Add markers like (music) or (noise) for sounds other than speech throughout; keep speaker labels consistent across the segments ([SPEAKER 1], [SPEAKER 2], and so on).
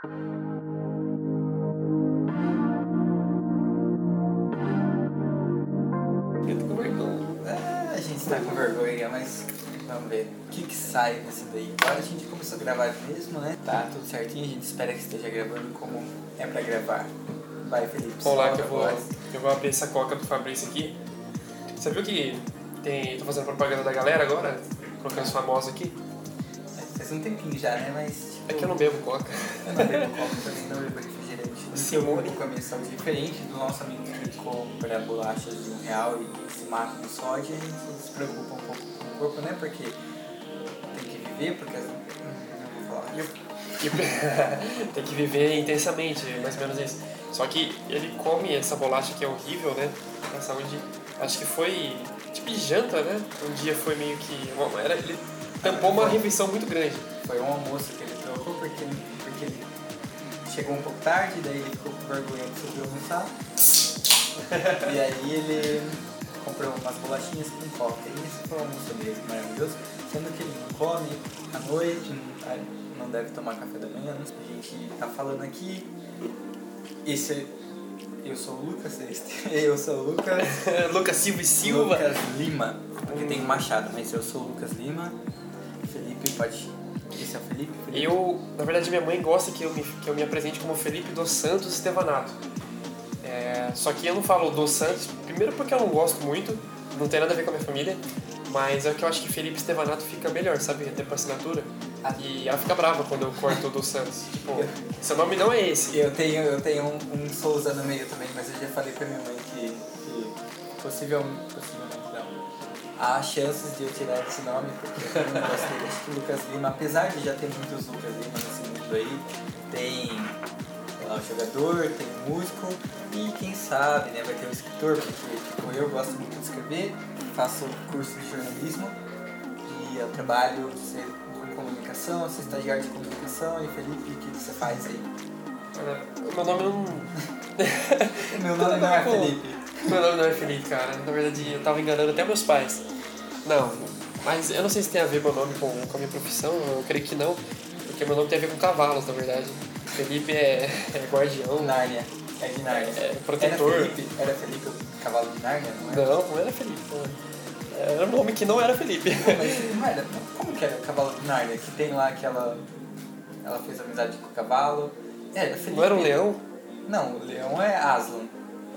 [SPEAKER 1] Eu tô com vergonha.
[SPEAKER 2] É, a gente tá com vergonha, mas vamos ver o que, que sai desse daí. Agora a gente começou a gravar mesmo, né? Tá tudo certinho, a gente espera que esteja gravando como é pra gravar. Vai, Felipe.
[SPEAKER 1] Vamos lá
[SPEAKER 2] solta
[SPEAKER 1] que eu vou,
[SPEAKER 2] voz.
[SPEAKER 1] eu vou abrir essa coca do Fabrício aqui. Você viu que tem, tô fazendo propaganda da galera agora? Colocando os famosos aqui?
[SPEAKER 2] Faz um tempinho já, né? Mas. Tipo,
[SPEAKER 1] É que eu não bebo coca.
[SPEAKER 2] eu não bebo copo também, não bebo refrigerante.
[SPEAKER 1] Sim,
[SPEAKER 2] eu
[SPEAKER 1] muito.
[SPEAKER 2] como com a minha saúde diferente do nosso amigo que compra bolachas de um real e se mata no sódio, a gente se preocupa um pouco com o corpo, né? Porque tem que viver, porque. as- Não vou falar.
[SPEAKER 1] E o- o- (laughs) tem que viver intensamente, mais ou menos isso. Só que ele come essa bolacha que é horrível, né? Pra saúde. Acho que foi tipo janta, né? Um dia foi meio que. Era, ele tampou uma refeição muito grande.
[SPEAKER 2] Foi um almoço que ele trocou porque, porque ele chegou um pouco tarde, daí ele ficou com vergonha de subir almoçar. e aí ele comprou umas bolachinhas com coca. E esse foi o almoço dele, maravilhoso. Sendo que ele não come à noite, não, não deve tomar café da manhã. A gente tá falando aqui. Esse é- eu sou o Lucas, (laughs) eu sou o Lucas. (laughs)
[SPEAKER 1] Lucas Silva e Silva.
[SPEAKER 2] Lucas Lima, porque tem Machado, mas eu sou o Lucas Lima. Pode. Esse é o Felipe? Felipe.
[SPEAKER 1] Eu, na verdade, minha mãe gosta que eu me, que eu me apresente como Felipe dos Santos Estevanato. É, só que eu não falo dos Santos, primeiro porque eu não gosto muito, não tem nada a ver com a minha família, mas é que eu acho que Felipe Estevanato fica melhor, sabe? Até por assinatura.
[SPEAKER 2] Ah.
[SPEAKER 1] E ela fica brava quando eu corto o dos Santos. (laughs) Tipo, seu nome não é esse.
[SPEAKER 2] Eu tenho, eu tenho um, um Souza no meio também, mas eu já falei pra minha mãe que, que possivelmente, possivelmente. Há chances de eu tirar esse nome, porque eu não gostei. O Lucas Lima, apesar de já ter muitos Lucas Lima nesse mundo aí, tem lá, o jogador, tem o músico e quem sabe, né, vai ter o escritor, porque tipo, eu gosto muito de escrever, faço curso de jornalismo e eu trabalho com comunicação, sou estagiário de comunicação e Felipe, o que você faz aí?
[SPEAKER 1] O meu nome não. (laughs)
[SPEAKER 2] Meu nome não é Felipe.
[SPEAKER 1] Meu nome não é Felipe, cara. Na verdade, eu tava enganando até meus pais. Não, mas eu não sei se tem a ver meu nome com, com a minha profissão, eu creio que não, porque meu nome tem a ver com cavalos, na verdade. Felipe é, é guardião,
[SPEAKER 2] Nárnia. É de Nárnia.
[SPEAKER 1] é protetor.
[SPEAKER 2] Era Felipe, era Felipe o cavalo de Nárnia, não é?
[SPEAKER 1] Não, não era Felipe. não. Era um nome que não era Felipe.
[SPEAKER 2] Mas não era. Como que era o cavalo de Nárnia? Que tem lá aquela. Ela fez amizade com o cavalo. Era Felipe.
[SPEAKER 1] Não era um leão?
[SPEAKER 2] Não, o leão é Aslan.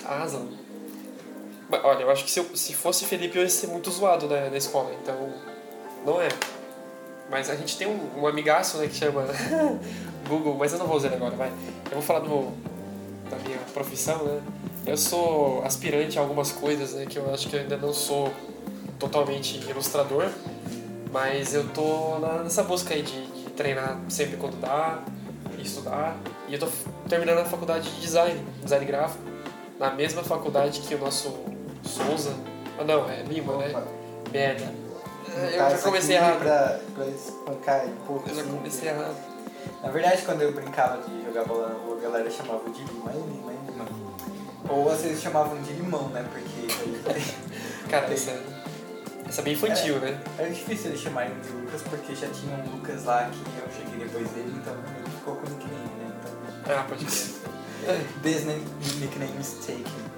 [SPEAKER 1] Aslan. Olha, eu acho que se, eu, se fosse Felipe eu ia ser muito zoado na, na escola, então não é. Mas a gente tem um, um amigaço né, que chama (laughs) Google, mas eu não vou usar ele agora, vai. Eu vou falar do, da minha profissão, né? Eu sou aspirante a algumas coisas, né? Que eu acho que eu ainda não sou totalmente ilustrador, mas eu tô nessa busca aí de, de treinar sempre quando dá, estudar. E eu tô terminando a faculdade de design, design gráfico, na mesma faculdade que o nosso Souza. Ah não, é Lima, né?
[SPEAKER 2] Opa.
[SPEAKER 1] Merda.
[SPEAKER 2] No
[SPEAKER 1] Eu já comecei errado.
[SPEAKER 2] Pra, pra espancar pouco.
[SPEAKER 1] Eu já
[SPEAKER 2] assim,
[SPEAKER 1] comecei errado.
[SPEAKER 2] Na verdade, quando eu brincava de jogar bola na rua, a galera chamava de Lima, é Lima, é Lima. Ou às vezes chamavam de limão, né? Porque (laughs)
[SPEAKER 1] Cara, essa, essa é bem infantil, né?
[SPEAKER 2] era difícil eles chamarem de Lucas, porque já tinha um Lucas lá que eu cheguei depois dele, então ele ficou com o nickname, né? Então,
[SPEAKER 1] Ah, pode crer. (laughs)
[SPEAKER 2] this name, nickname taken.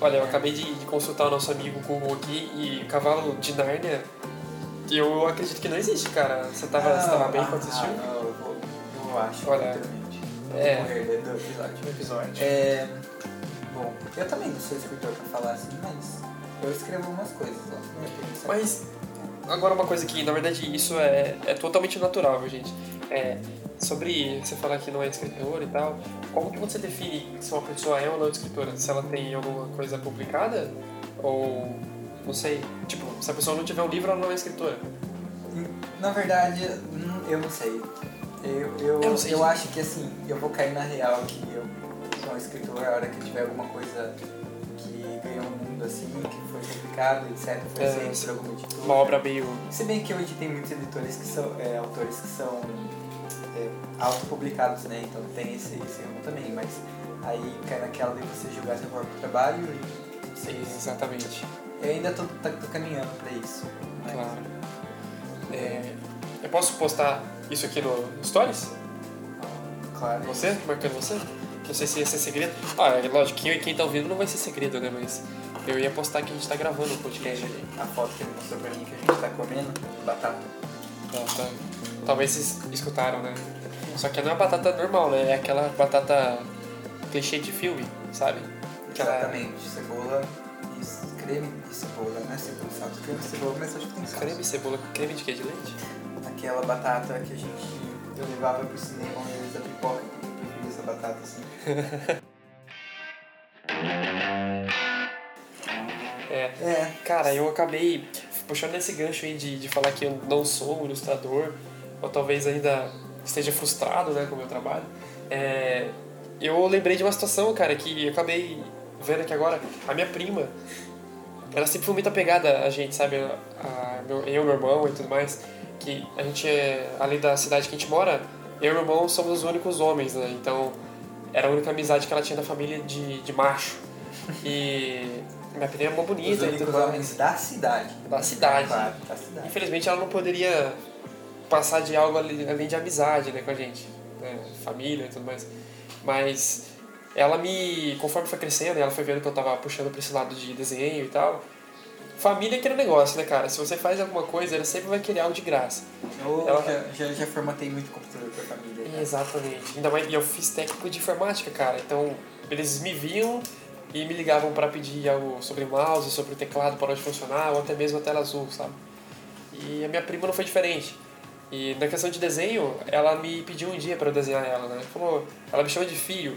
[SPEAKER 1] Olha, eu acabei de, de consultar o nosso amigo Google aqui e Cavalo de Nárnia, eu acredito que não existe, cara. Você tava, você tava bem quando assistiu?
[SPEAKER 2] Ah, não, eu, vou, eu acho,
[SPEAKER 1] Olha,
[SPEAKER 2] literalmente. Eu
[SPEAKER 1] é.
[SPEAKER 2] morrer do do episódio. É, bom, eu também não sou escritor pra falar assim, mas eu escrevo umas coisas lá.
[SPEAKER 1] Mas, agora uma coisa que, na verdade, isso é, é totalmente natural, viu, gente? É, sobre você falar que não é escritor e tal, como que você define se uma pessoa é ou não escritora? Se ela tem alguma coisa publicada? Ou, não sei, tipo, se a pessoa não tiver um livro, ela não é escritora.
[SPEAKER 2] Na verdade, hum, eu não sei. Eu, eu,
[SPEAKER 1] Eu sei.
[SPEAKER 2] eu acho que assim, eu vou cair na real que eu sou um escritor a hora que tiver alguma coisa que ganhou no mundo assim, que foi publicado, etc. Foi
[SPEAKER 1] É,
[SPEAKER 2] por alguma editora.
[SPEAKER 1] Uma obra meio...
[SPEAKER 2] Se bem que hoje tem muitos editores que são, é, autores que são autopublicados, né? Então tem esse, esse ramo também, mas aí cai naquela de você jogar seu próprio trabalho e se-
[SPEAKER 1] Exatamente.
[SPEAKER 2] Eu ainda tô, tá- tô caminhando pra isso. mas-
[SPEAKER 1] Claro. É, eu posso postar isso aqui no Stories?
[SPEAKER 2] Claro.
[SPEAKER 1] Você? Marcando você? Não sei se ia ser segredo. Ah, é lógico, quem, quem tá ouvindo não vai ser segredo, né? Mas eu ia postar que a gente tá gravando o podcast ali.
[SPEAKER 2] A foto que ele mostrou pra mim que a gente tá comendo, batata.
[SPEAKER 1] Tá, tá. Talvez vocês escutaram, né? Só que não é uma batata normal, né? É aquela batata clichê de filme, sabe? Aquela-
[SPEAKER 2] Exatamente, cebola e creme de cebola, né? Cebola, sabe? Creme de cebola, mas acho que tem.
[SPEAKER 1] Creme, cebola, creme de quê? De leite?
[SPEAKER 2] Aquela batata que a gente eu levava pro cinema ao invés da pipoca, preferia essa batata assim. (laughs)
[SPEAKER 1] É.
[SPEAKER 2] É,
[SPEAKER 1] Cara, eu acabei puxando esse gancho aí de, de falar que eu não sou um ilustrador, ou talvez ainda esteja frustrado né, com o meu trabalho. É, eu lembrei de uma situação, cara, que eu acabei vendo aqui agora. A minha prima, ela sempre foi muito apegada a gente, sabe? A, a- meu, eu, meu irmão e tudo mais. Que a gente é, além da cidade que a gente mora, eu e meu irmão somos os únicos homens, né? Então, era a única amizade que ela tinha da família de, de macho. E minha prima é uma
[SPEAKER 2] os
[SPEAKER 1] bonita e
[SPEAKER 2] únicos homens da cidade.
[SPEAKER 1] Da cidade.
[SPEAKER 2] Claro, da cidade.
[SPEAKER 1] Infelizmente ela não poderia passar de algo além de amizade né, com a gente, né, família e tudo mais. Mas ela me, conforme foi crescendo, ela foi vendo que eu tava puxando pra esse lado de desenho e tal. Família é aquele negócio, né, cara? Se você faz alguma coisa, ela sempre vai querer algo de graça.
[SPEAKER 2] Eu
[SPEAKER 1] Ela-
[SPEAKER 2] já, já, já formatei muito computador pra família. né?
[SPEAKER 1] Exatamente. Ainda mais, e eu fiz técnico de informática, cara. Então, eles me viam e me ligavam para pedir algo sobre mouse, sobre o teclado para de funcionar, ou até mesmo a tela azul, sabe? E a minha prima não foi diferente. E na questão de desenho, ela me pediu um dia para eu desenhar ela, né? Ela me chama de filho,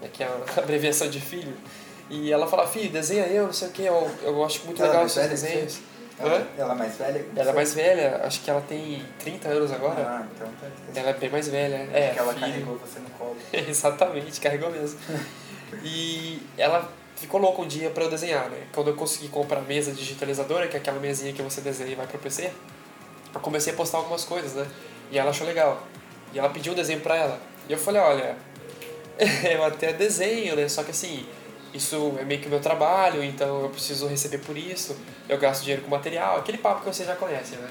[SPEAKER 1] né, que é a (laughs) abreviação de filho. E ela fala, filho, desenha eu, não sei o que, eu, eu acho muito
[SPEAKER 2] Ela é
[SPEAKER 1] legal
[SPEAKER 2] mais
[SPEAKER 1] os seus desenhos.
[SPEAKER 2] Ela,
[SPEAKER 1] Hã?
[SPEAKER 2] ela é mais velha?
[SPEAKER 1] Ela é
[SPEAKER 2] você?
[SPEAKER 1] mais velha, acho que ela tem 30 anos agora.
[SPEAKER 2] Ah, então tá.
[SPEAKER 1] Ela é bem mais velha. É,
[SPEAKER 2] que ela
[SPEAKER 1] filho.
[SPEAKER 2] carregou você no colo. (laughs)
[SPEAKER 1] Exatamente, carregou mesmo. (laughs) E ela ficou louca um dia pra eu desenhar, né? Quando eu consegui comprar a mesa digitalizadora, que é aquela mesinha que você desenha e vai pro PC, eu comecei a postar algumas coisas, né? E ela achou legal. E ela pediu um desenho pra ela. E eu falei, olha, (laughs) eu até desenho, né? Só que assim, isso é meio que o meu trabalho, então eu preciso receber por isso, eu gasto dinheiro com material, aquele papo que você já conhece, né?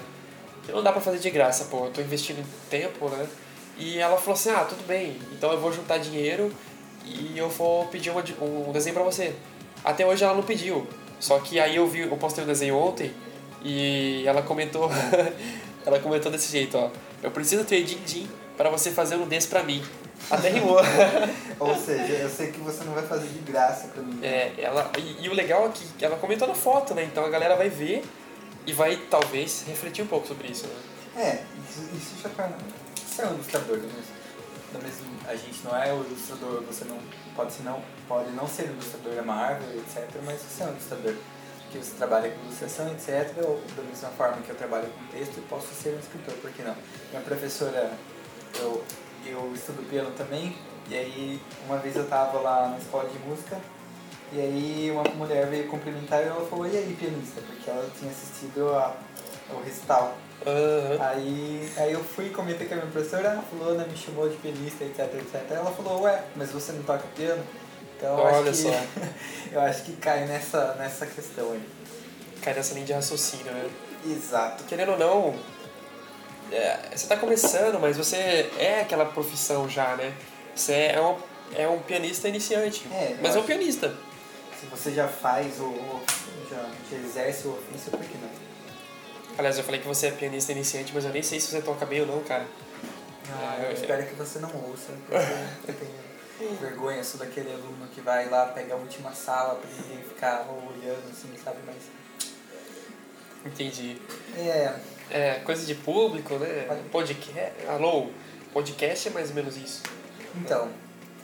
[SPEAKER 1] Que não dá pra fazer de graça, pô, eu tô investindo tempo, né? E ela falou assim, ah, tudo bem, então eu vou juntar dinheiro e eu vou pedir uma, um desenho pra você. Até hoje ela não pediu, só que aí eu vi, eu postei um desenho ontem e ela comentou, (laughs) ela comentou desse jeito, ó, eu preciso ter din-din pra você fazer um desse pra mim. Até rimou. (laughs)
[SPEAKER 2] Ou seja, eu sei que você não vai fazer de graça pra mim.
[SPEAKER 1] É, ela, e, e o legal é que ela comentou na foto, né? Então a galera vai ver e vai talvez refletir um pouco sobre isso, né?
[SPEAKER 2] É, isso, isso já torna. Você é um ilustrador, né? Da mesma, a gente não é o ilustrador, você não pode, ser não, pode não ser ilustrador da Marvel, etc., mas você é um ilustrador. Que você trabalha com ilustração, etc., ou da mesma forma que eu trabalho com texto, eu posso ser um escritor, por que não? Minha professora, eu, eu estudo piano também, e aí uma vez eu tava lá na escola de música, e aí uma mulher veio cumprimentar e ela falou, e aí pianista? Porque ela tinha assistido a, o recital.
[SPEAKER 1] Aham.
[SPEAKER 2] Aí, aí eu fui comentei com a minha professora, a fulana me chamou de pianista, etc, etc. Ela falou, ué, mas você não toca piano? Então eu
[SPEAKER 1] Olha
[SPEAKER 2] acho
[SPEAKER 1] só.
[SPEAKER 2] que (laughs) eu acho que cai nessa, nessa questão aí.
[SPEAKER 1] Cai nessa linha de raciocínio, né?
[SPEAKER 2] Exato.
[SPEAKER 1] Querendo ou não, é, você tá começando, mas você é aquela profissão já, né? Você é um, é um pianista iniciante.
[SPEAKER 2] É, eu
[SPEAKER 1] mas é um
[SPEAKER 2] acho-
[SPEAKER 1] pianista.
[SPEAKER 2] Se você já faz o. o- já, já exerce o ofício, por que não?
[SPEAKER 1] Aliás, eu falei que você é pianista iniciante, mas eu nem sei se você toca bem ou não, cara.
[SPEAKER 2] Ah,
[SPEAKER 1] É,
[SPEAKER 2] eu
[SPEAKER 1] é.
[SPEAKER 2] espero que você não ouça, porque (laughs) eu tenho vergonha, sou daquele aluno que vai lá, pega a última sala pra ninguém ficar olhando assim, sabe? Mas.
[SPEAKER 1] Entendi.
[SPEAKER 2] É,
[SPEAKER 1] É, coisa de público, né? Podcast. Alô? Podcast é mais ou menos isso.
[SPEAKER 2] Então,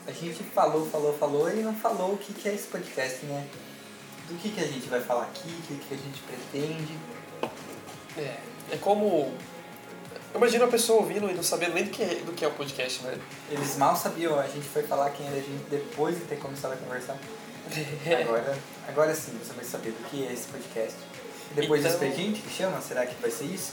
[SPEAKER 2] a gente falou, falou, falou e não falou o que, que é esse podcast, né? Do que, que a gente vai falar aqui, o que, que a gente pretende.
[SPEAKER 1] É, é como. Imagina a pessoa ouvindo e não sabendo nem do que, é, do que é o podcast, né?
[SPEAKER 2] Eles mal sabiam, a gente foi falar quem era a gente depois de ter começado a conversar. (laughs) Agora, agora sim você vai saber do que é esse podcast. E depois do
[SPEAKER 1] Então-
[SPEAKER 2] expediente que chama, será que vai ser isso?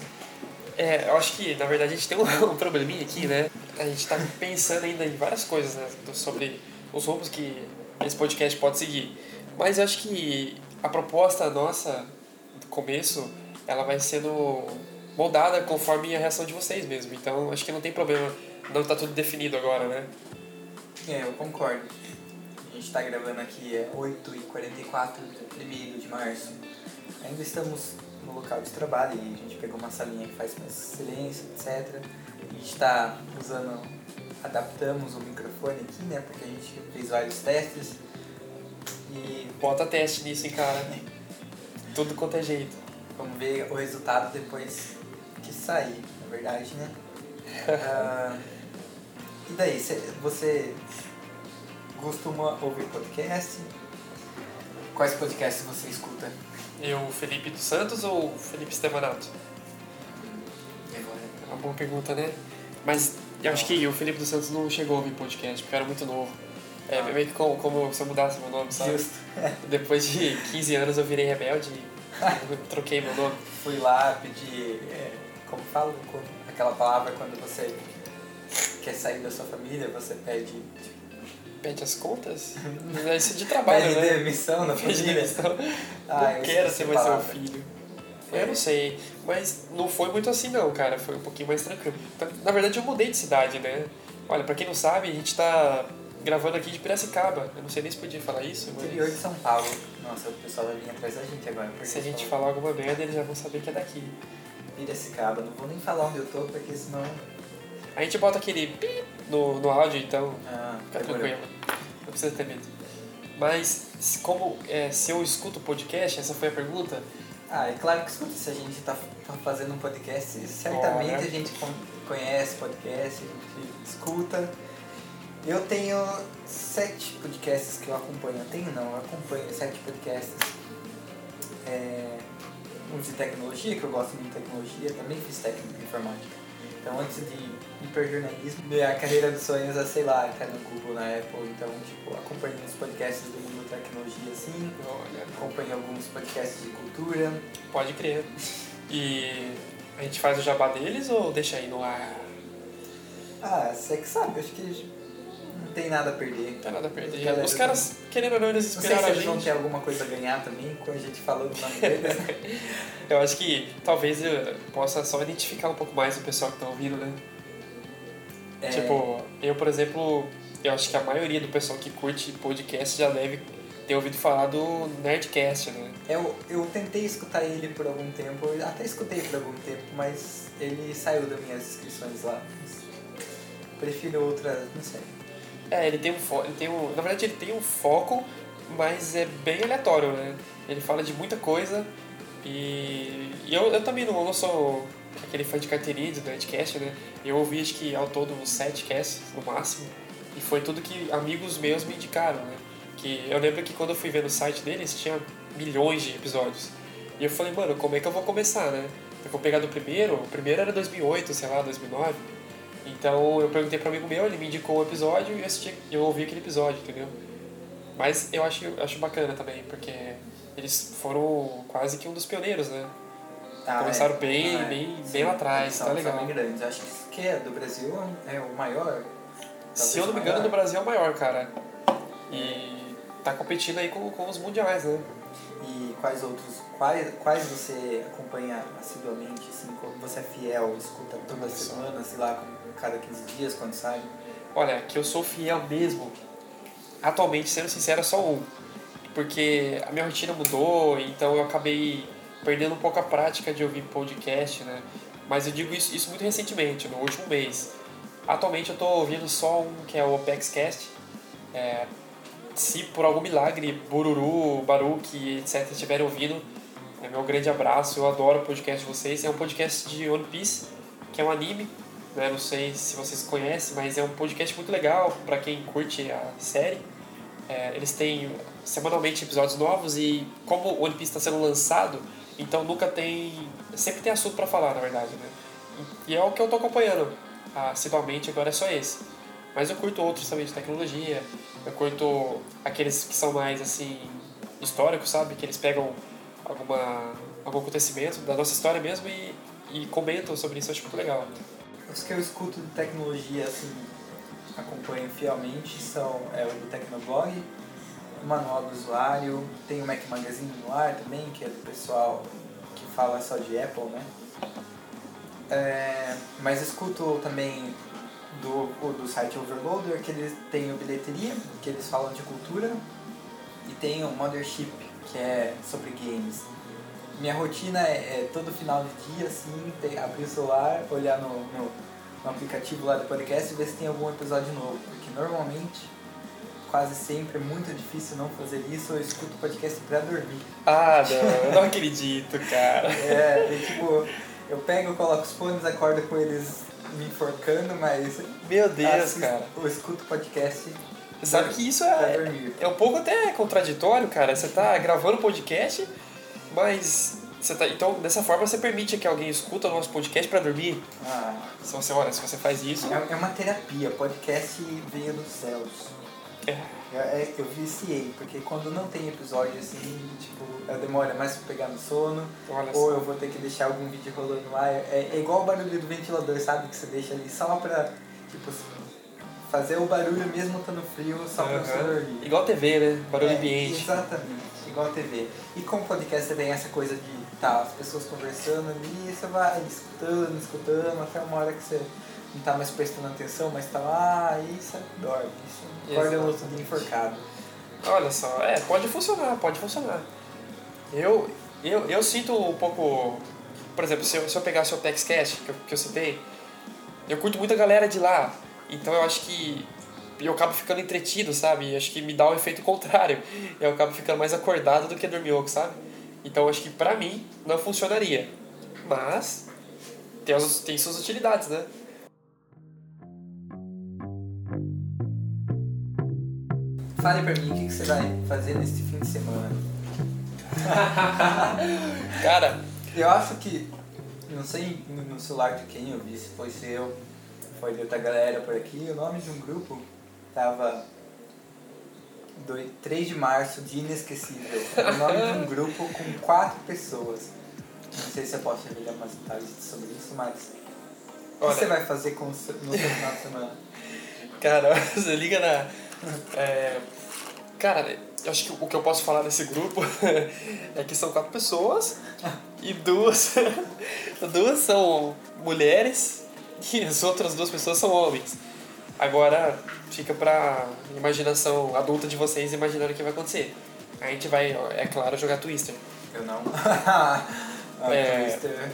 [SPEAKER 1] É, eu acho que na verdade a gente tem um, (laughs) um probleminha aqui, né? A gente tá pensando ainda em várias coisas, né? do- Sobre os rumos que esse podcast pode seguir. Mas eu acho que a proposta nossa, do começo, ela vai sendo moldada conforme a reação de vocês mesmo. Então acho que não tem problema não tá tudo definido agora, né?
[SPEAKER 2] É, eu concordo. A gente está gravando aqui, é 8h44 de 1 de março. Ainda estamos no local de trabalho e a gente pegou uma salinha que faz mais silêncio, etc. A gente está usando, adaptamos o microfone aqui, né? Porque a gente fez vários testes. E
[SPEAKER 1] Bota teste nisso, hein, cara. (laughs) Tudo quanto é jeito.
[SPEAKER 2] Vamos ver o resultado depois que sair, na verdade, né? (laughs) Ah, e daí, cê- você costuma ouvir podcast? Quais podcasts você escuta?
[SPEAKER 1] Eu, Felipe dos Santos ou Felipe Stevanato? É uma boa pergunta, né? Mas eu acho que o Felipe dos Santos não chegou a ouvir podcast, porque eu era muito novo. É meio que como, como se eu mudasse meu nome, sabe?
[SPEAKER 2] Justo. (laughs)
[SPEAKER 1] Depois de 15 anos eu virei rebelde e (laughs) troquei meu nome.
[SPEAKER 2] Fui lá pedir, é, como fala, aquela palavra quando você quer sair da sua família, você pede, tipo,
[SPEAKER 1] Pede as contas? (laughs) É isso de trabalho,
[SPEAKER 2] pede
[SPEAKER 1] né?
[SPEAKER 2] demissão da
[SPEAKER 1] Pede
[SPEAKER 2] família.
[SPEAKER 1] demissão.
[SPEAKER 2] Ah,
[SPEAKER 1] não
[SPEAKER 2] eu
[SPEAKER 1] quero ser mais seu filho.
[SPEAKER 2] É.
[SPEAKER 1] Eu não sei, mas não foi muito assim não, cara. Foi um pouquinho mais tranquilo. Na verdade eu mudei de cidade, né? Olha, pra quem não sabe, a gente tá gravando aqui de Piracicaba. Eu não sei nem se podia falar isso,
[SPEAKER 2] Interior de
[SPEAKER 1] mas
[SPEAKER 2] São Paulo. Nossa, o pessoal vai vir atrás da gente agora.
[SPEAKER 1] se a gente falar alguma merda, eles já vão saber que é daqui.
[SPEAKER 2] Piracicaba, não vou nem falar onde eu tô, porque senão...
[SPEAKER 1] A gente bota aquele pi no, no áudio, então
[SPEAKER 2] Ah,
[SPEAKER 1] fica tranquilo. Não precisa ter medo. Mas como é, se eu escuto podcast, essa foi a pergunta,
[SPEAKER 2] Ah, é claro que escuta, se a gente tá, tá fazendo um podcast, certamente a gente con- conhece podcast, a gente escuta. Eu tenho sete podcasts que eu acompanho. Eu tenho não, eu acompanho sete podcasts. É, uns de tecnologia, que eu gosto muito de tecnologia, também fiz técnica informática. Então antes de hiperjornalismo, minha carreira dos sonhos é, sei lá, estar no Google, na Apple, então tipo, acompanho uns podcasts do mundo da tecnologia assim,
[SPEAKER 1] olha,
[SPEAKER 2] acompanho alguns podcasts de cultura.
[SPEAKER 1] pode crer. E a gente faz o jabá deles ou deixa aí no ar?
[SPEAKER 2] Ah, você que sabe, acho que tem nada a perder.
[SPEAKER 1] Não tem nada a perder.
[SPEAKER 2] Galera,
[SPEAKER 1] Os caras, querendo ou não, eles
[SPEAKER 2] Não sei se
[SPEAKER 1] a gente.
[SPEAKER 2] ter alguma coisa a ganhar também com a gente falando o nome (laughs) deles. né?
[SPEAKER 1] Eu acho que talvez eu possa só identificar um pouco mais o pessoal que tá ouvindo, né?
[SPEAKER 2] É,
[SPEAKER 1] Tipo, eu, por exemplo, eu acho que a maioria do pessoal que curte podcast já deve ter ouvido falar do Nerdcast, né?
[SPEAKER 2] eu, eu tentei escutar ele por algum tempo, eu até escutei por algum tempo, mas ele saiu das minhas inscrições lá. Prefiro outras, não sei.
[SPEAKER 1] É, ele tem um foco, ele tem um, na verdade ele tem um foco, mas é bem aleatório, né? Ele fala de muita coisa e, e eu, eu também não, não sou aquele fã de carteirinha do Nerdcast, né? Eu ouvi acho que ao todo uns sete casts no máximo e foi tudo que amigos meus me indicaram, né? Que eu lembro que quando eu fui ver no site deles tinha milhões de episódios e eu falei, mano, como é que eu vou começar, né? Eu vou pegar do primeiro, o primeiro era 2008, sei lá, 2009 então eu perguntei para um amigo meu, ele me indicou o episódio e eu, assisti, eu ouvi aquele episódio, entendeu? Mas eu acho, eu acho bacana também, porque eles foram quase que um dos pioneiros, né?
[SPEAKER 2] Ah,
[SPEAKER 1] Começaram
[SPEAKER 2] é.
[SPEAKER 1] bem-
[SPEAKER 2] Ah, é.
[SPEAKER 1] bem-
[SPEAKER 2] Sim,
[SPEAKER 1] bem lá atrás,
[SPEAKER 2] são-
[SPEAKER 1] tá
[SPEAKER 2] são
[SPEAKER 1] legal.
[SPEAKER 2] bem grandes. Acho que, é do Brasil é o maior.
[SPEAKER 1] Se eu não me engano, no Brasil é o maior, cara. E tá competindo aí com, com os mundiais, né?
[SPEAKER 2] E quais outros, quais, quais você acompanha assiduamente, assim, como você é fiel, escuta toda
[SPEAKER 1] Nossa.
[SPEAKER 2] semana, sei lá, cada 15 dias quando sai?
[SPEAKER 1] Olha, que eu sou fiel mesmo. Atualmente, sendo sincero, é só um. Porque a minha rotina mudou, então eu acabei perdendo um pouco a prática de ouvir podcast, né? Mas eu digo isso, isso muito recentemente, no último mês. Atualmente eu tô ouvindo só um que é o OpexCast. É, se por algum milagre Bururu, Baruque, etc. estiverem ouvindo, é meu grande abraço. Eu adoro o podcast de vocês. É um podcast de One Piece, que é um anime. Né? Não sei se vocês conhecem, mas é um podcast muito legal para quem curte a série. É, eles têm semanalmente episódios novos e como o One Piece está sendo lançado, então nunca tem. Sempre tem assunto para falar, na verdade, né? E é o que eu tô acompanhando assiduamente, agora é só esse. Mas eu curto outros também de tecnologia, eu curto aqueles que são mais assim históricos, sabe? Que eles pegam alguma, algum acontecimento da nossa história mesmo e, e comentam sobre isso, eu acho muito legal.
[SPEAKER 2] Os que eu escuto de tecnologia, assim, acompanho fielmente são é, o do Tecnoblog, o Manual do Usuário, tem o Mac Magazine no ar também, que é do pessoal que fala só de Apple, né? É, mas escuto também do do site Overloader, que eles têm o Bilheteria, que eles falam de cultura, e tem o Mothership, que é sobre games. Minha rotina é, é todo final de dia, assim, ter, abrir o celular, olhar no, no, no aplicativo lá do podcast e ver se tem algum episódio novo. Porque normalmente, quase sempre, é muito difícil não fazer isso, eu escuto podcast pra dormir.
[SPEAKER 1] Ah, não, eu não (laughs) acredito, cara.
[SPEAKER 2] É, e, tipo, eu pego, coloco os fones, acordo com eles me enforcando, mas.
[SPEAKER 1] Meu Deus,
[SPEAKER 2] assisto-
[SPEAKER 1] cara.
[SPEAKER 2] Eu escuto podcast.
[SPEAKER 1] Você sabe que isso é, é um pouco até contraditório, cara. Você tá gravando podcast, mas tá. Então, dessa forma, você permite que alguém escuta o nosso podcast pra dormir.
[SPEAKER 2] Ah,
[SPEAKER 1] Se você, olha, se você faz isso.
[SPEAKER 2] é, é uma terapia. Podcast veio dos céus.
[SPEAKER 1] É.
[SPEAKER 2] Eu, é, eu viciei, porque quando não tem episódio assim, tipo, eu demora mais pra pegar no sono,
[SPEAKER 1] Olha
[SPEAKER 2] ou
[SPEAKER 1] só.
[SPEAKER 2] eu vou ter que deixar algum vídeo rolando lá. É, é igual o barulho do ventilador, sabe? Que você deixa ali só pra, tipo, fazer o barulho mesmo estando frio, só pra você dormir.
[SPEAKER 1] Igual TV, né? Barulho
[SPEAKER 2] É,
[SPEAKER 1] ambiente.
[SPEAKER 2] Exatamente, igual a TV. E com o podcast você tem essa coisa de tá, as pessoas conversando ali, você vai escutando, escutando, até uma hora que você não tá mais prestando atenção, mas tá lá e você dorme. Você acorda no outro dia enforcado.
[SPEAKER 1] Olha só, é, pode funcionar, pode funcionar. Eu, eu, eu sinto um pouco. Por exemplo, se eu, se eu pegar o seu TextCast, que eu, que eu citei, eu curto muito a galera de lá. Então eu acho que eu acabo ficando entretido, sabe? Acho que me dá o efeito contrário. Eu acabo ficando mais acordado do que dormioco, sabe? Então acho que pra mim não funcionaria. Mas tem, as, tem suas utilidades, né?
[SPEAKER 2] Fale pra mim o que, que você vai fazer neste fim de semana. (laughs)
[SPEAKER 1] Cara,
[SPEAKER 2] Eu acho que, não sei no no celular de quem eu vi, se foi seu, foi de outra galera por aqui, o nome de um grupo tava doi- 3 de março, dia inesquecível. O nome de um grupo com quatro pessoas. Não sei se eu posso revelar mais detalhes sobre isso, mas. O que
[SPEAKER 1] Olha.
[SPEAKER 2] você vai fazer com o seu, no seu final de semana? (laughs)
[SPEAKER 1] Cara, (laughs) você liga na. é, cara, eu acho que o que eu posso falar desse grupo (laughs) é que são quatro pessoas e duas. duas são mulheres e as outras duas pessoas são homens. Agora fica pra imaginação adulta de vocês imaginar o que vai acontecer. A gente vai, é claro, jogar Twister.
[SPEAKER 2] Eu não. (laughs) ah,
[SPEAKER 1] É.
[SPEAKER 2] Twister.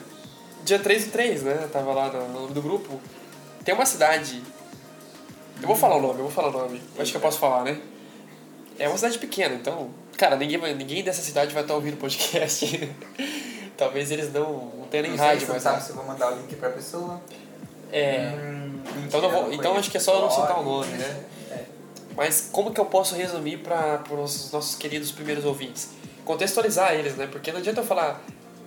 [SPEAKER 1] Dia 3 e 3, né? Eu tava lá no nome do grupo. Tem uma cidade. Eu vou falar o nome, eu vou falar o nome. Eu acho que eu posso falar, né? É uma cidade pequena, então. Cara, ninguém, ninguém dessa cidade vai estar ouvindo o podcast. (laughs) Talvez eles não, não tenham nem
[SPEAKER 2] Não sei,
[SPEAKER 1] rádio,
[SPEAKER 2] você não
[SPEAKER 1] mas.
[SPEAKER 2] sabe se eu vou mandar o link pra pessoa.
[SPEAKER 1] É.
[SPEAKER 2] Hum,
[SPEAKER 1] Então não vou- então acho que é só eu não citar o nome, né? Mas como que eu posso resumir para os nossos queridos primeiros ouvintes? Contextualizar eles, né? Porque não adianta eu falar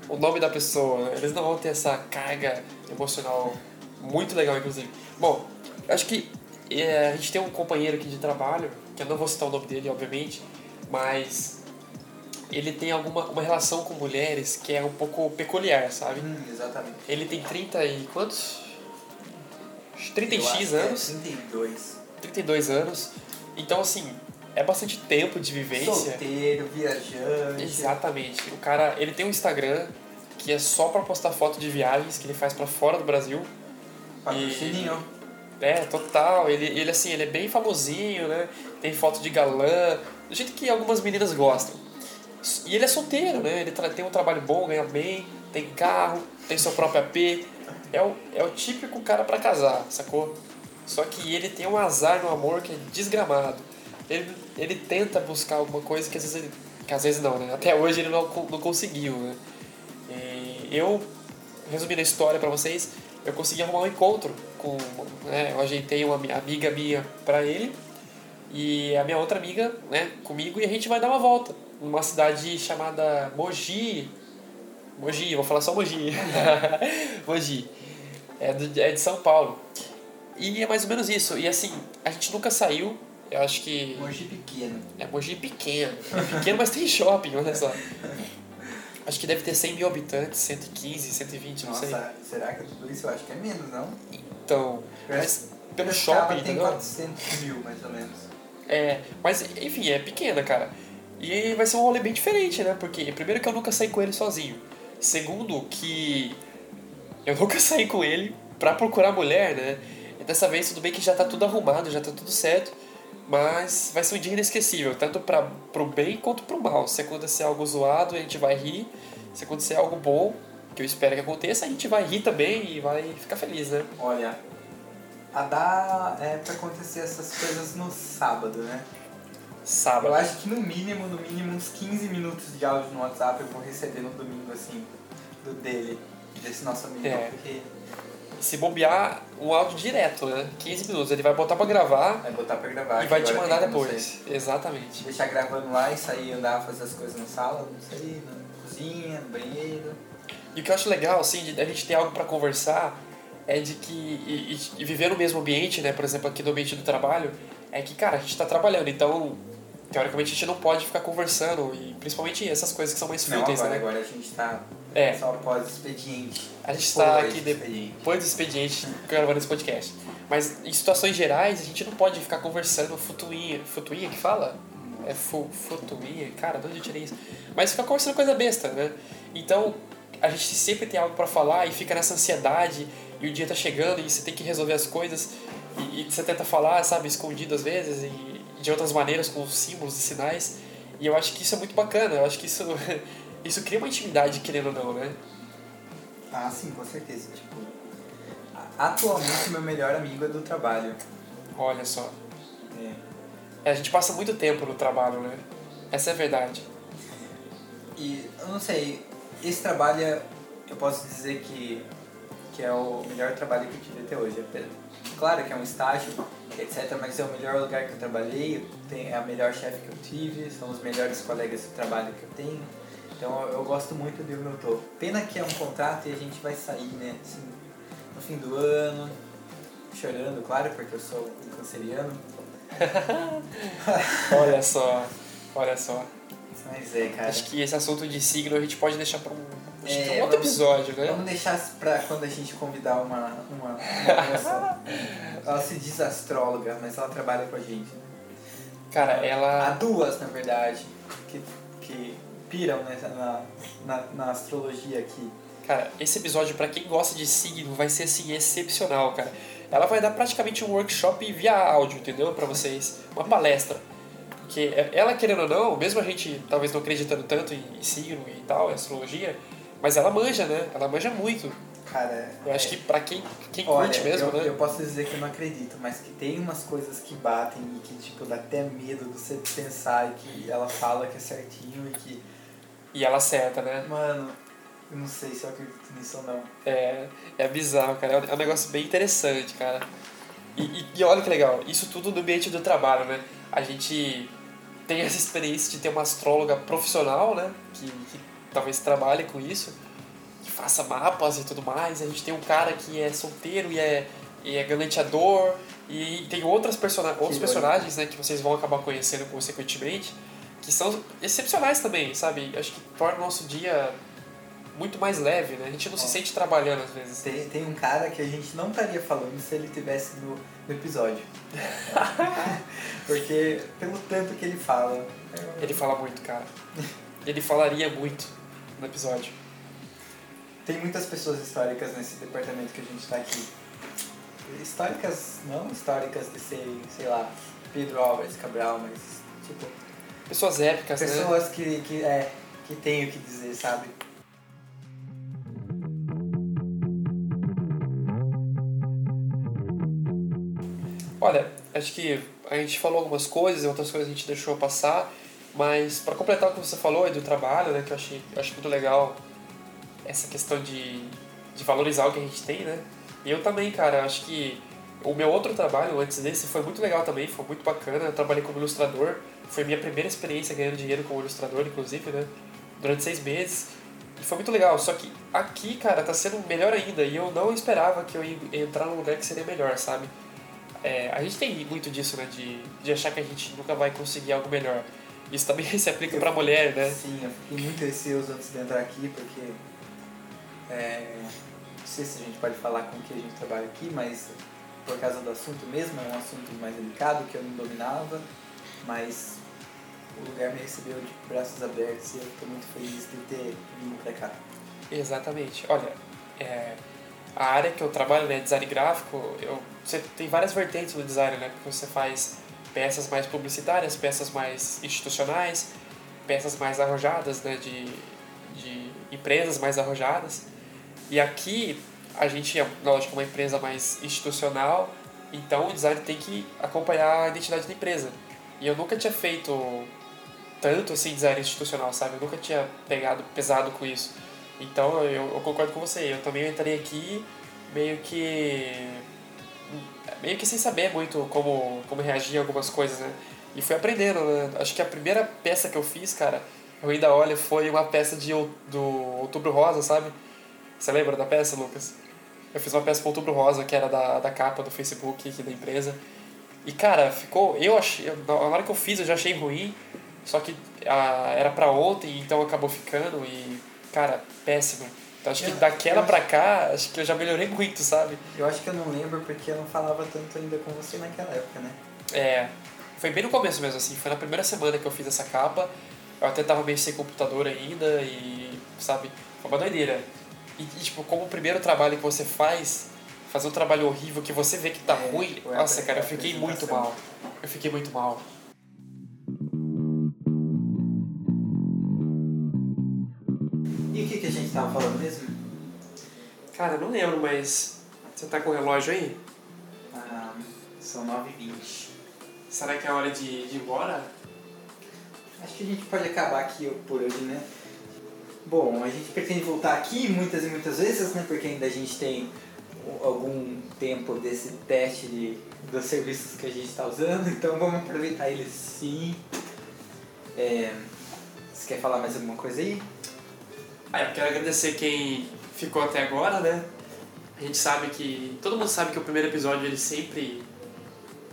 [SPEAKER 1] o nome da pessoa, né? eles não vão ter essa carga emocional muito legal, inclusive. Bom, acho que é, a gente tem um companheiro aqui de trabalho, que eu não vou citar o nome dele, obviamente, mas ele tem alguma uma relação com mulheres que é um pouco peculiar, sabe?
[SPEAKER 2] Hum, exatamente.
[SPEAKER 1] Ele tem 30 e quantos?
[SPEAKER 2] Eu
[SPEAKER 1] 30 e X
[SPEAKER 2] é
[SPEAKER 1] anos.
[SPEAKER 2] 32.
[SPEAKER 1] 32 anos. Então, assim, é bastante tempo de vivência.
[SPEAKER 2] Solteiro, viajante.
[SPEAKER 1] Exatamente. O cara, ele tem um Instagram que é só pra postar foto de viagens que ele faz pra fora do Brasil.
[SPEAKER 2] Patrocínio.
[SPEAKER 1] É, total. Ele, ele assim, ele é bem famosinho, né? Tem foto de galã, do jeito que algumas meninas gostam. E ele é solteiro, né? Ele tem um trabalho bom, ganha bem, tem carro, tem seu próprio AP. É o, é o típico cara pra casar, sacou? Só que ele tem um azar no amor que é desgramado. Ele, ele tenta buscar alguma coisa que às vezes ele, que às vezes não, né? Até hoje ele não, não conseguiu, né? E eu, resumindo a história pra vocês, eu consegui arrumar um encontro com, né, eu ajeitei uma ami- amiga minha pra ele e a minha outra amiga, né, comigo e a gente vai dar uma volta numa cidade chamada Mogi. Mogi, vou falar só Mogi. (laughs) Mogi. É, do, é de São Paulo. E é mais ou menos isso. E assim, a gente nunca saiu. Eu acho que.
[SPEAKER 2] Mogi pequeno.
[SPEAKER 1] É Mogi pequeno. É pequeno, mas tem shopping, olha só. Acho que deve ter 100 mil habitantes, 115, 120, não sei.
[SPEAKER 2] Nossa, será que é tudo isso? Eu acho que é menos, não?
[SPEAKER 1] Então, mas pelo shopping,
[SPEAKER 2] tem
[SPEAKER 1] entendeu?
[SPEAKER 2] 400 mil, mais ou menos.
[SPEAKER 1] É, mas enfim, é pequena, cara. E vai ser um rolê bem diferente, né? Porque, primeiro, que eu nunca saí com ele sozinho. Segundo, que eu nunca (laughs) saí com ele pra procurar mulher, né? dessa vez tudo bem que já tá tudo arrumado, já tá tudo certo, mas vai ser um dia inesquecível, tanto para pro bem quanto pro mal. Se acontecer algo zoado, a gente vai rir. Se acontecer algo bom, que eu espero que aconteça, a gente vai rir também e vai ficar feliz, né?
[SPEAKER 2] Olha, a dar é pra acontecer essas coisas no sábado, né?
[SPEAKER 1] Sábado.
[SPEAKER 2] Eu acho que no mínimo, no mínimo uns 15 minutos de áudio no WhatsApp eu vou receber no domingo, assim, do dele, desse nosso amigo.
[SPEAKER 1] É.
[SPEAKER 2] Porque
[SPEAKER 1] Se bobear, um áudio direto, né? 15 minutos. Ele vai botar pra gravar
[SPEAKER 2] vai botar pra gravar.
[SPEAKER 1] e vai te mandar depois. Exatamente.
[SPEAKER 2] Deixar gravando lá e sair andar, fazer as coisas na sala, não sei, na cozinha, no banheiro.
[SPEAKER 1] E o que eu acho legal, assim, de a gente ter algo pra conversar é de que. E, e- e viver no mesmo ambiente, né? Por exemplo, aqui no ambiente do trabalho, é que, cara, a gente tá trabalhando, então. Teoricamente a gente não pode ficar conversando, e principalmente essas coisas que são mais fúteis,
[SPEAKER 2] agora,
[SPEAKER 1] né?
[SPEAKER 2] agora a gente tá
[SPEAKER 1] É.
[SPEAKER 2] só pós-expediente.
[SPEAKER 1] A gente está aqui depois do expediente gravando esse podcast. Mas em situações gerais, a gente não pode ficar conversando futuinha. Futuinha que fala? É fu, futuinha? Cara, de onde eu tirei isso? Mas ficar conversando coisa besta, né? Então, a gente sempre tem algo pra falar e fica nessa ansiedade e o dia tá chegando e você tem que resolver as coisas e, e você tenta falar, sabe, escondido às vezes e de outras maneiras com símbolos e sinais. E eu acho que isso é muito bacana. Eu acho que isso, (laughs) isso cria uma intimidade, querendo ou não, né?
[SPEAKER 2] Ah, sim, com certeza. Tipo, atualmente meu melhor amigo é do trabalho.
[SPEAKER 1] Olha só.
[SPEAKER 2] É.
[SPEAKER 1] É, a gente passa muito tempo no trabalho, né? Essa é a verdade.
[SPEAKER 2] E eu não sei, esse trabalho é- eu posso dizer que, que é o melhor trabalho que eu tive até hoje. É Claro que é um estágio, etc., mas é o melhor lugar que eu trabalhei, é a melhor chefe que eu tive, são os melhores colegas de trabalho que eu tenho. Então eu, gosto muito de onde eu tô. Pena que é um contrato e a gente vai sair, né? Assim, no fim do ano, chorando, claro, porque eu sou um canceriano. (laughs)
[SPEAKER 1] Olha só. Olha só.
[SPEAKER 2] Mas é, cara.
[SPEAKER 1] Acho que esse assunto de signo a gente pode deixar pra um, acho que
[SPEAKER 2] É,
[SPEAKER 1] um outro
[SPEAKER 2] vamos-
[SPEAKER 1] episódio, né?
[SPEAKER 2] Vamos deixar pra quando a gente convidar uma, uma, uma moça. (laughs) ela se diz astróloga, mas ela trabalha com a gente. né?
[SPEAKER 1] Cara,
[SPEAKER 2] Há
[SPEAKER 1] ela.
[SPEAKER 2] duas, na verdade, que, que piram nessa, na, na, na astrologia aqui.
[SPEAKER 1] Cara, esse episódio, pra quem gosta de signo, vai ser assim excepcional, cara. Ela vai dar praticamente um workshop via áudio, entendeu? Pra vocês. Uma palestra. Porque ela, querendo ou não, mesmo a gente talvez não acreditando tanto em signo e tal, em astrologia, mas ela manja, né? Ela manja muito.
[SPEAKER 2] Cara,
[SPEAKER 1] Eu acho
[SPEAKER 2] é-
[SPEAKER 1] que pra quem, quem
[SPEAKER 2] Olha,
[SPEAKER 1] curte mesmo,
[SPEAKER 2] eu,
[SPEAKER 1] né?
[SPEAKER 2] eu posso dizer que eu não acredito, mas que tem umas coisas que batem e que, tipo, dá até medo de você pensar e que ela fala que é certinho e que,
[SPEAKER 1] E ela acerta, né?
[SPEAKER 2] mano, eu não sei se eu acredito nisso ou não.
[SPEAKER 1] É, é bizarro, cara. É um- É um negócio bem interessante, cara. E, e, e olha que legal, isso tudo no ambiente do trabalho, né? A gente tem essa experiência de ter uma astróloga profissional, né? Que, que talvez trabalhe com isso, que faça mapas e tudo mais. A gente tem um cara que é solteiro e é, e é galanteador. E tem outras persona outros personagens, né? Que vocês vão acabar conhecendo consequentemente, que são excepcionais também, sabe? Acho que torna o nosso dia muito mais leve, né? A gente não se
[SPEAKER 2] Ó.
[SPEAKER 1] sente trabalhando às vezes.
[SPEAKER 2] Tem, tem um cara que a gente não estaria falando se ele tivesse no, no episódio. (laughs) Porque pelo tanto que ele fala. eu-
[SPEAKER 1] Ele fala muito, cara. (laughs) Ele falaria muito no episódio.
[SPEAKER 2] Tem muitas pessoas históricas nesse departamento que a gente tá aqui. Históricas, não históricas de ser, sei lá, Pedro Álvares Cabral, mas tipo,
[SPEAKER 1] Pessoas épicas, né?
[SPEAKER 2] pessoas que, que, é, que tem o que dizer, sabe?
[SPEAKER 1] Olha, acho que a gente falou algumas coisas, outras coisas a gente deixou passar, mas para completar o que você falou aí do trabalho, né, que eu achei, eu acho muito legal essa questão de, de valorizar o que a gente tem, né? E eu também, cara, acho que o meu outro trabalho antes desse foi muito legal também, foi muito bacana. Eu trabalhei como ilustrador, foi minha primeira experiência ganhando dinheiro como ilustrador, inclusive, né? Durante seis meses. E foi muito legal, só que aqui, cara, tá sendo melhor ainda. E eu não esperava que eu ia entrar num lugar que seria melhor, sabe? É, a gente tem muito disso, né? De, de achar que a gente nunca vai conseguir algo melhor. Isso também (laughs) se aplica pra mulher, né?
[SPEAKER 2] Sim, eu fiquei muito receoso antes de entrar aqui, porque. É, não sei se a gente pode falar com o que a gente trabalha aqui, mas por causa do assunto mesmo, é um assunto mais delicado que eu não dominava, mas o lugar me recebeu de braços abertos e eu estou muito feliz de ter vindo pra cá.
[SPEAKER 1] Exatamente. Olha, é, a área que eu trabalho, né, design gráfico, eu, você tem várias vertentes no design, né? Porque você faz peças mais publicitárias, peças mais institucionais, peças mais arrojadas, né, de, de empresas mais arrojadas. E aqui a gente é, lógico, uma empresa mais institucional, então o design tem que acompanhar a identidade da empresa. E eu nunca tinha feito tanto assim design institucional, sabe? Eu nunca tinha pegado pesado com isso. Então eu, eu concordo com você. Eu também entrei aqui meio que meio que sem saber muito como como reagir a algumas coisas, né? E fui aprendendo, né? Acho que a primeira peça que eu fiz, cara, eu ainda olho, foi uma peça de do Outubro Rosa, sabe? Você lembra da peça, Lucas? Eu fiz uma peça pro Outubro Rosa, que era da, da capa do Facebook aqui da empresa. E, cara, ficou... Eu achei... Na hora que eu fiz, eu já achei ruim. Só que a, era pra ontem, então acabou ficando e... Cara, péssimo. Então acho que daquela pra cá, acho que eu já melhorei muito, sabe?
[SPEAKER 2] Eu acho que eu não lembro porque eu não falava tanto ainda com você naquela época, né?
[SPEAKER 1] É. Foi bem no começo mesmo, assim. Foi na primeira semana que eu fiz essa capa. Eu até tava meio sem computador ainda e, sabe, foi uma doideira. E, e, tipo, como o primeiro trabalho que você faz, fazer um trabalho horrível que você vê que tá
[SPEAKER 2] É,
[SPEAKER 1] ruim,
[SPEAKER 2] foi a
[SPEAKER 1] nossa, cara, eu fiquei muito mal. Eu fiquei muito mal.
[SPEAKER 2] Tava falando mesmo?
[SPEAKER 1] Cara, eu não lembro, mas você tá com o relógio aí?
[SPEAKER 2] Ah, são 9h20.
[SPEAKER 1] Será que é hora de, de ir embora?
[SPEAKER 2] Acho que a gente pode acabar aqui por hoje, né? Bom, a gente pretende voltar aqui muitas e muitas vezes, né? Porque ainda a gente tem algum tempo desse teste de, dos serviços que a gente está usando, (laughs) então vamos aproveitar eles sim. É, você quer falar mais alguma coisa aí?
[SPEAKER 1] Ah, eu quero agradecer quem ficou até agora, né? A gente sabe que. Todo mundo sabe que o primeiro episódio ele sempre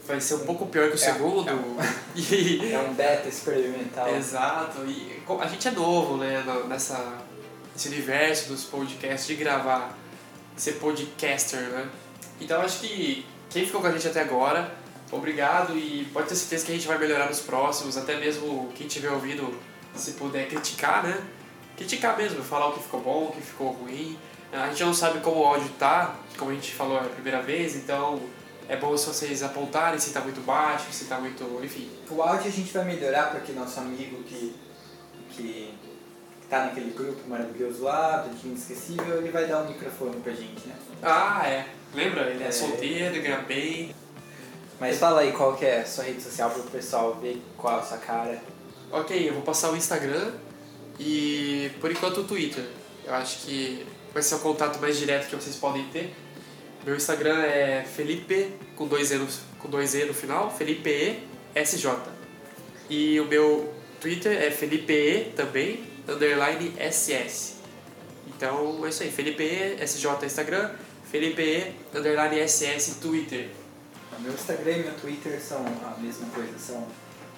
[SPEAKER 1] vai ser um pouco pior que o
[SPEAKER 2] É,
[SPEAKER 1] segundo. (laughs) E.
[SPEAKER 2] É um beta experimental.
[SPEAKER 1] Exato, e a gente é novo, né, nessa, nesse universo dos podcasts, de gravar, ser podcaster, né? Então acho que quem ficou com a gente até agora, obrigado e pode ter certeza que a gente vai melhorar nos próximos, até mesmo quem estiver ouvindo, se puder criticar, né? Criticar mesmo, falar o que ficou bom, o que ficou ruim. A gente não sabe como o áudio tá, como a gente falou a primeira vez, então é bom se vocês apontarem se tá muito baixo, se tá muito. enfim.
[SPEAKER 2] O áudio a gente vai melhorar porque nosso amigo que, que tá naquele grupo maravilhoso lá, do Time Esquecível, ele vai dar um microfone pra gente, né?
[SPEAKER 1] Ah, é. Lembra? Ele é,
[SPEAKER 2] É.
[SPEAKER 1] solteiro, ganha bem.
[SPEAKER 2] Mas fala aí qual que é a sua rede social pro pessoal ver qual é a sua cara.
[SPEAKER 1] Ok, eu vou passar o Instagram e por enquanto o Twitter. Eu acho que vai ser o contato mais direto que vocês podem ter. Meu Instagram é Felipe com dois E no, com dois e no final, Felipe E SJ. E o meu Twitter é Felipe E também, underline SS. Então é isso aí, Felipe E SJ Instagram, Felipe E underline SS Twitter.
[SPEAKER 2] Meu Instagram e meu Twitter são a mesma coisa, são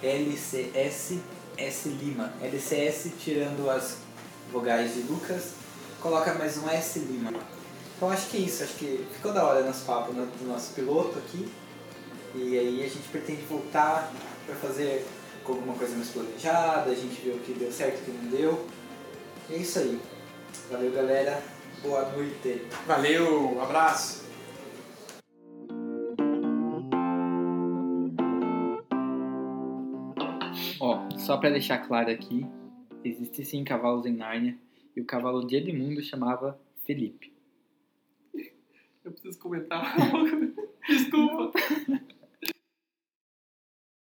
[SPEAKER 2] LCS S Lima. LCS tirando as vogais de Lucas, coloca mais um S Lima. Então acho que é isso, acho que ficou da hora nosso papo no- do nosso piloto aqui. E aí a gente pretende voltar para fazer com alguma coisa mais planejada, a gente vê o que deu certo o que não deu. E é isso aí. Valeu galera, boa noite.
[SPEAKER 1] Valeu, abraço!
[SPEAKER 2] Só pra deixar claro aqui, existe sim cavalos em Nárnia e o cavalo de Edmundo chamava Felipe.
[SPEAKER 1] Eu preciso comentar. (laughs) Desculpa. (laughs)